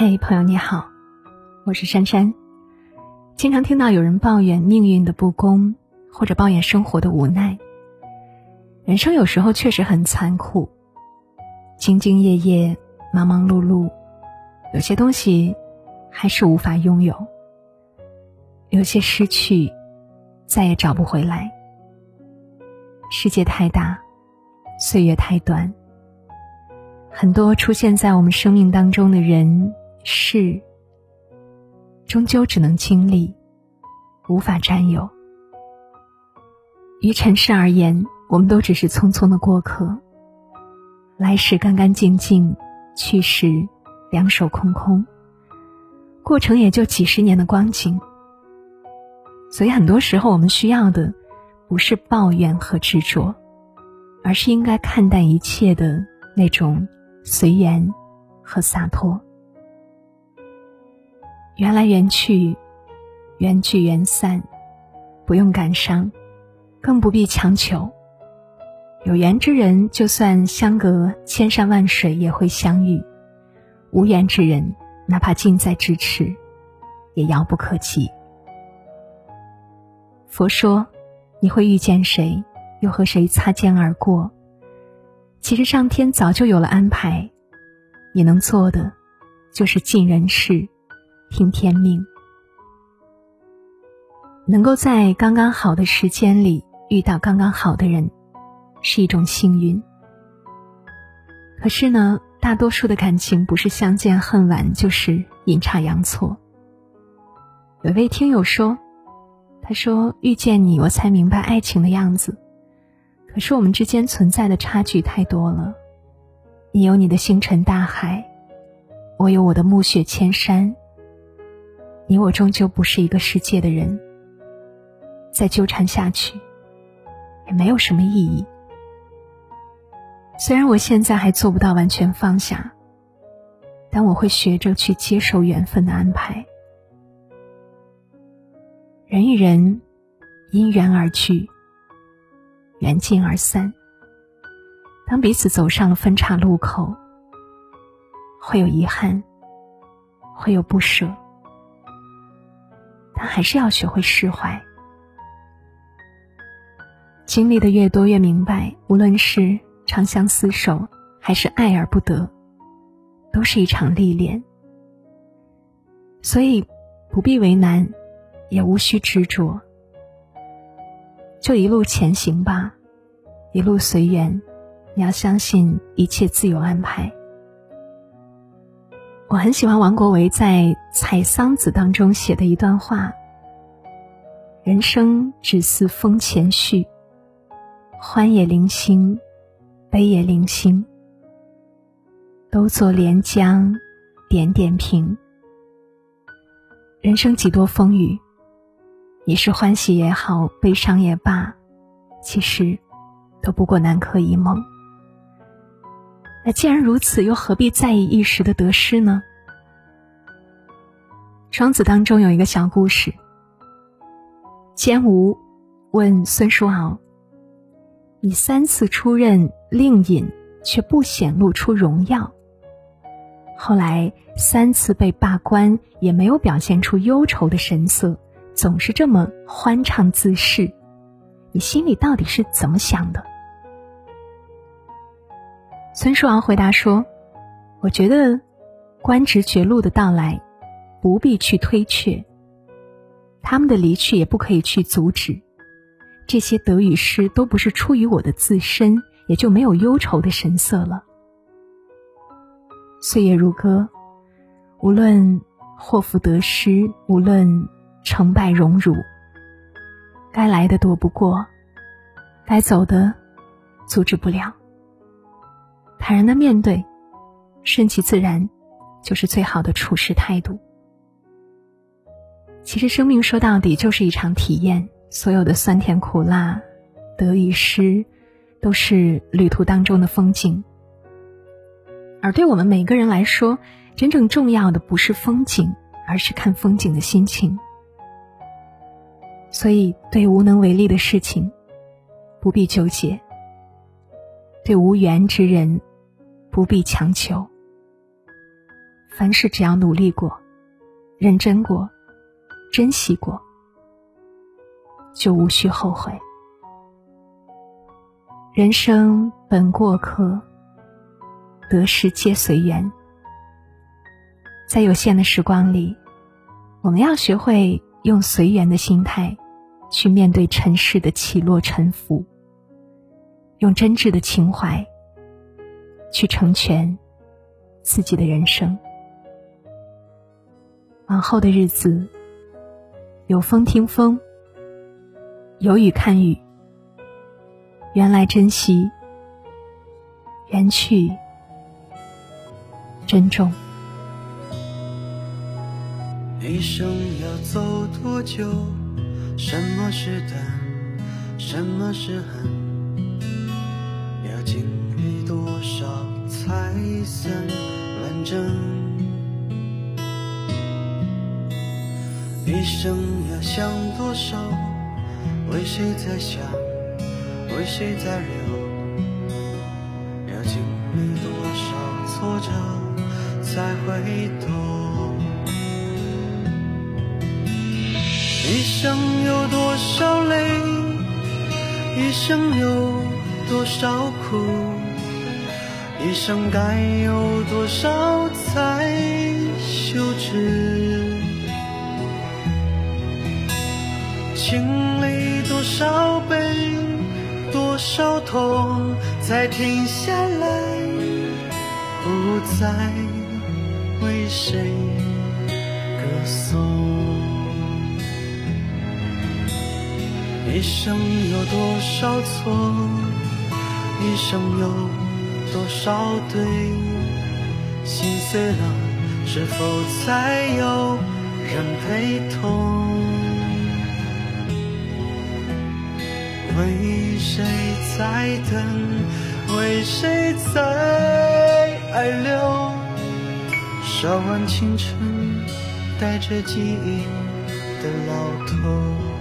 嘿，朋友你好，我是珊珊。经常听到有人抱怨命运的不公，或者抱怨生活的无奈。人生有时候确实很残酷，兢兢业业，忙忙碌碌，有些东西还是无法拥有，有些失去再也找不回来。世界太大，岁月太短，很多出现在我们生命当中的人。是，终究只能经历，无法占有。于尘世而言，我们都只是匆匆的过客。来时干干净净，去时两手空空。过程也就几十年的光景。所以很多时候，我们需要的不是抱怨和执着，而是应该看淡一切的那种随缘和洒脱。缘来缘去，缘聚缘散，不用感伤，更不必强求。有缘之人，就算相隔千山万水，也会相遇；无缘之人，哪怕近在咫尺，也遥不可及。佛说，你会遇见谁，又和谁擦肩而过？其实上天早就有了安排，你能做的，就是尽人事。听天命，能够在刚刚好的时间里遇到刚刚好的人，是一种幸运。可是呢，大多数的感情不是相见恨晚，就是阴差阳错。有位听友说：“他说遇见你，我才明白爱情的样子。可是我们之间存在的差距太多了，你有你的星辰大海，我有我的暮雪千山。”你我终究不是一个世界的人，再纠缠下去也没有什么意义。虽然我现在还做不到完全放下，但我会学着去接受缘分的安排。人与人因缘而聚，缘尽而散。当彼此走上了分岔路口，会有遗憾，会有不舍。但还是要学会释怀。经历的越多，越明白，无论是长相厮守，还是爱而不得，都是一场历练。所以，不必为难，也无需执着，就一路前行吧，一路随缘。你要相信，一切自有安排。我很喜欢王国维在《采桑子》当中写的一段话：“人生只似风前絮，欢也零星，悲也零星，都作连江点点平。人生几多风雨，你是欢喜也好，悲伤也罢，其实都不过南柯一梦。”那既然如此，又何必在意一时的得失呢？庄子当中有一个小故事。监吴问孙叔敖：“你三次出任令尹，却不显露出荣耀；后来三次被罢官，也没有表现出忧愁的神色，总是这么欢畅自适，你心里到底是怎么想的？”孙叔敖回答说：“我觉得，官职绝路的到来，不必去推却；他们的离去也不可以去阻止。这些得与失都不是出于我的自身，也就没有忧愁的神色了。岁月如歌，无论祸福得失，无论成败荣辱，该来的躲不过，该走的阻止不了。”坦然的面对，顺其自然，就是最好的处事态度。其实，生命说到底就是一场体验，所有的酸甜苦辣、得与失，都是旅途当中的风景。而对我们每个人来说，真正重要的不是风景，而是看风景的心情。所以，对无能为力的事情，不必纠结；对无缘之人，不必强求，凡事只要努力过、认真过、珍惜过，就无需后悔。人生本过客，得失皆随缘。在有限的时光里，我们要学会用随缘的心态去面对尘世的起落沉浮，用真挚的情怀去成全自己的人生。往后的日子，有风听风，有雨看雨。缘来珍惜，缘去珍重。一生要走多久？什么是等？什么是恨？算完整？一生要想多少？为谁在想？为谁在流？要经历多少挫折才会懂？一生有多少泪？一生有多少苦？一生该有多少才休止？经历多少悲？多少痛才停下来？不再为谁歌颂？一生有多少错？一生有多少对？心碎了，是否才有人陪同？为谁在等？为谁在爱留？烧完青春，带着记忆的老头。